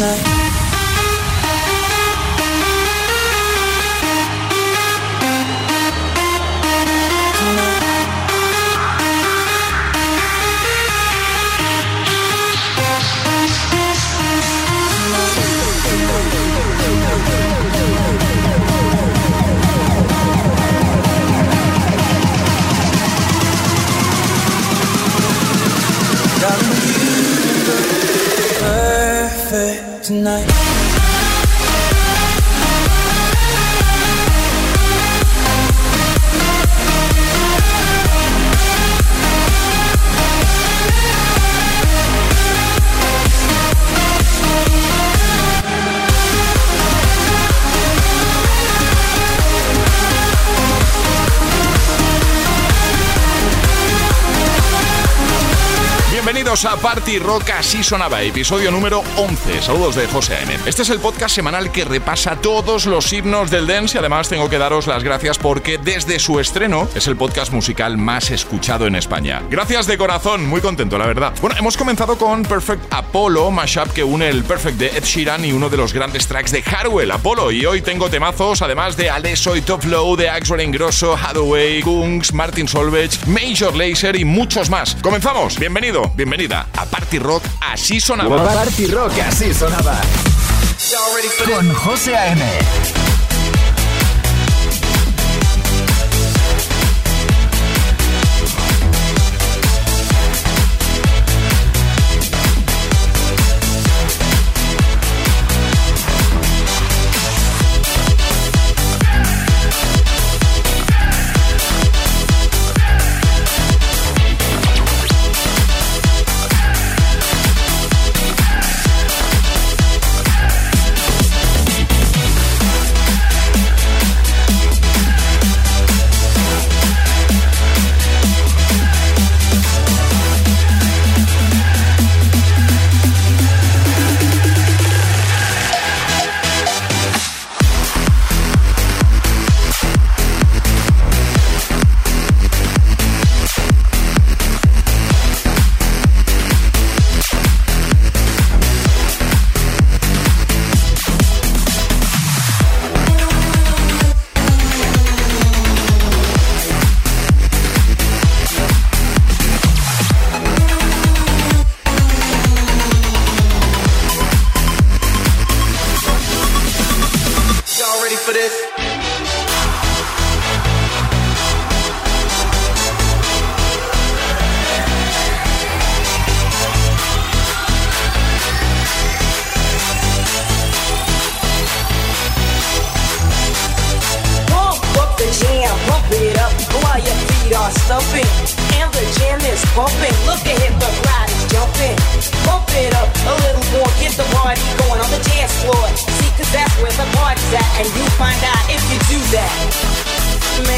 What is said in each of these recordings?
love. Rock Así Sonaba, episodio número 11. Saludos de José A.M. Este es el podcast semanal que repasa todos los himnos del dance y además tengo que daros las gracias porque desde su estreno es el podcast musical más escuchado en España. Gracias de corazón, muy contento, la verdad. Bueno, hemos comenzado con Perfect Apollo, mashup que une el Perfect de Ed Sheeran y uno de los grandes tracks de Harwell, Apollo. Y hoy tengo temazos, además de Alesso y Top Low, de Axel Ingrosso, Hathaway, Kungs, Martin Solveig, Major Lazer y muchos más. Comenzamos, bienvenido, bienvenida a Party Rock Así Sonaba. Party Rock. Así sonaba con José A.M.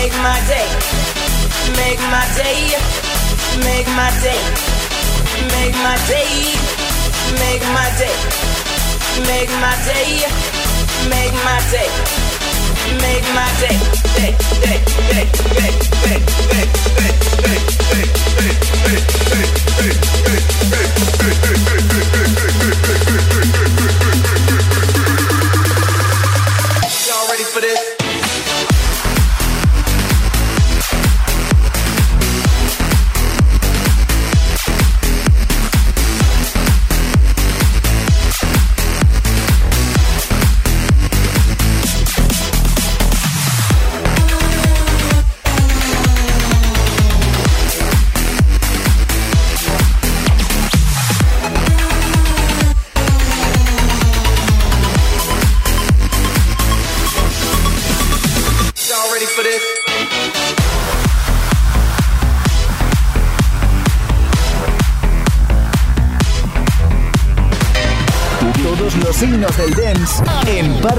Make my day, make my day, make my day, make my day, make my day, make my day, make my day. Make my day, day, day, day, day, day, day, day, Y'all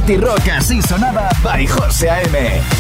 Party Rock así sonaba by José A.M.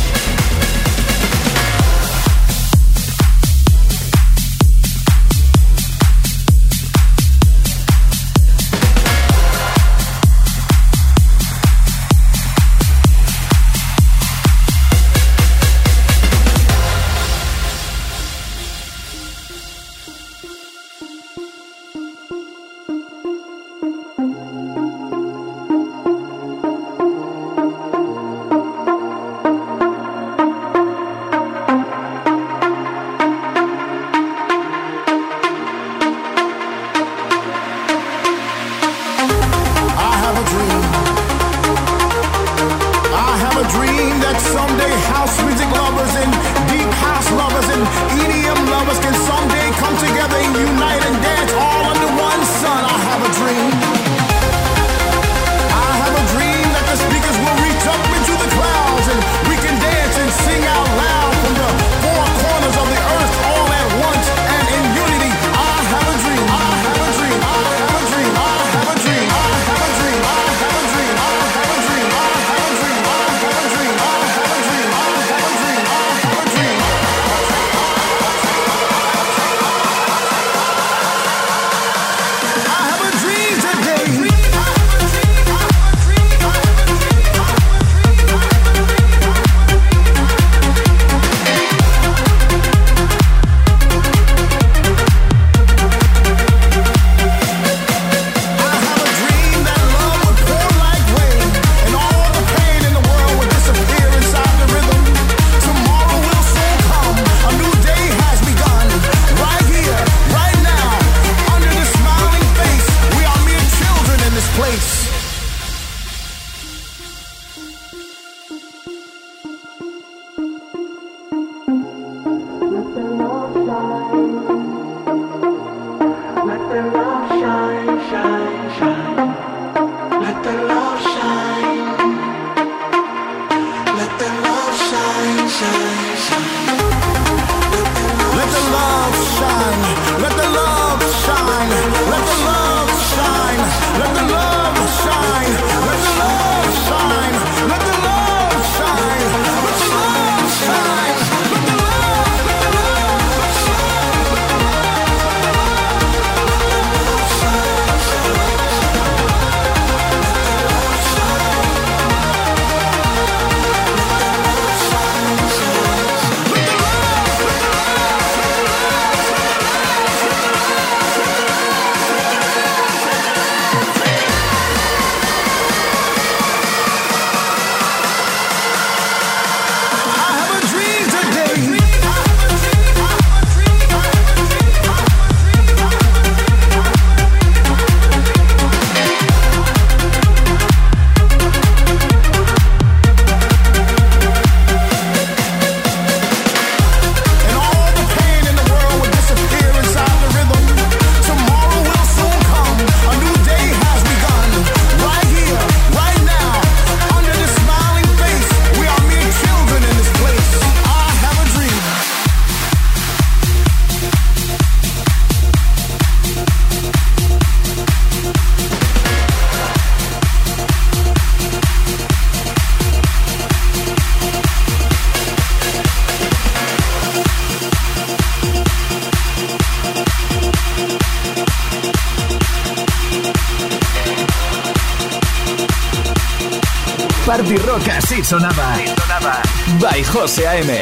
Party Rock así sonaba. By José A.M.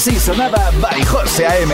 Así sonaba By José AM.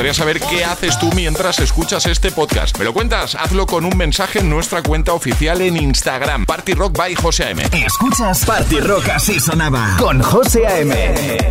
Gustaría saber qué haces tú mientras escuchas este podcast. ¿Me lo cuentas? Hazlo con un mensaje en nuestra cuenta oficial en Instagram, Party Rock by José A.M. Escuchas Party Rock así sonaba con José A.M.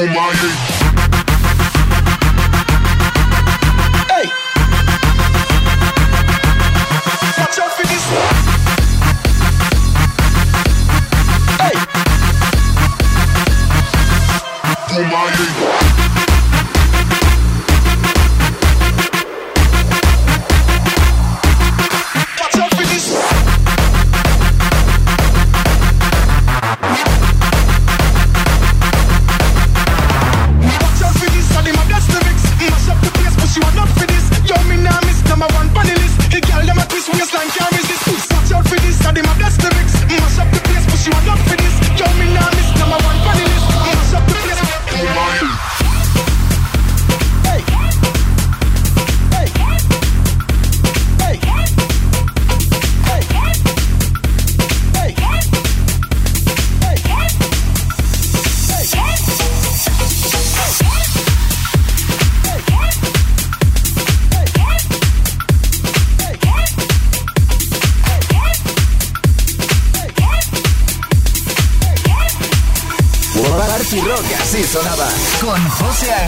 with my con José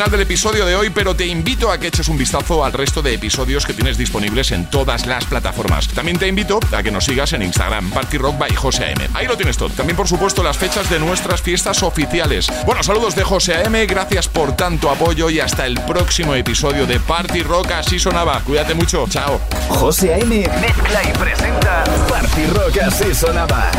final del episodio de hoy, pero te invito a que eches un vistazo al resto de episodios que tienes disponibles en todas las plataformas. También te invito a que nos sigas en Instagram, Party Rock by José AM. Ahí lo tienes todo. También, por supuesto, las fechas de nuestras fiestas oficiales. Bueno, saludos de José AM, gracias por tanto apoyo y hasta el próximo episodio de Party Rock. Así sonaba. Cuídate mucho. Chao. José AM mezcla y presenta Party Rock. Así sonaba.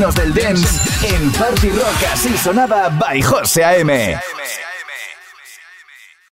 fenómenos del dance en Party Rock. Así sonaba by José A.M.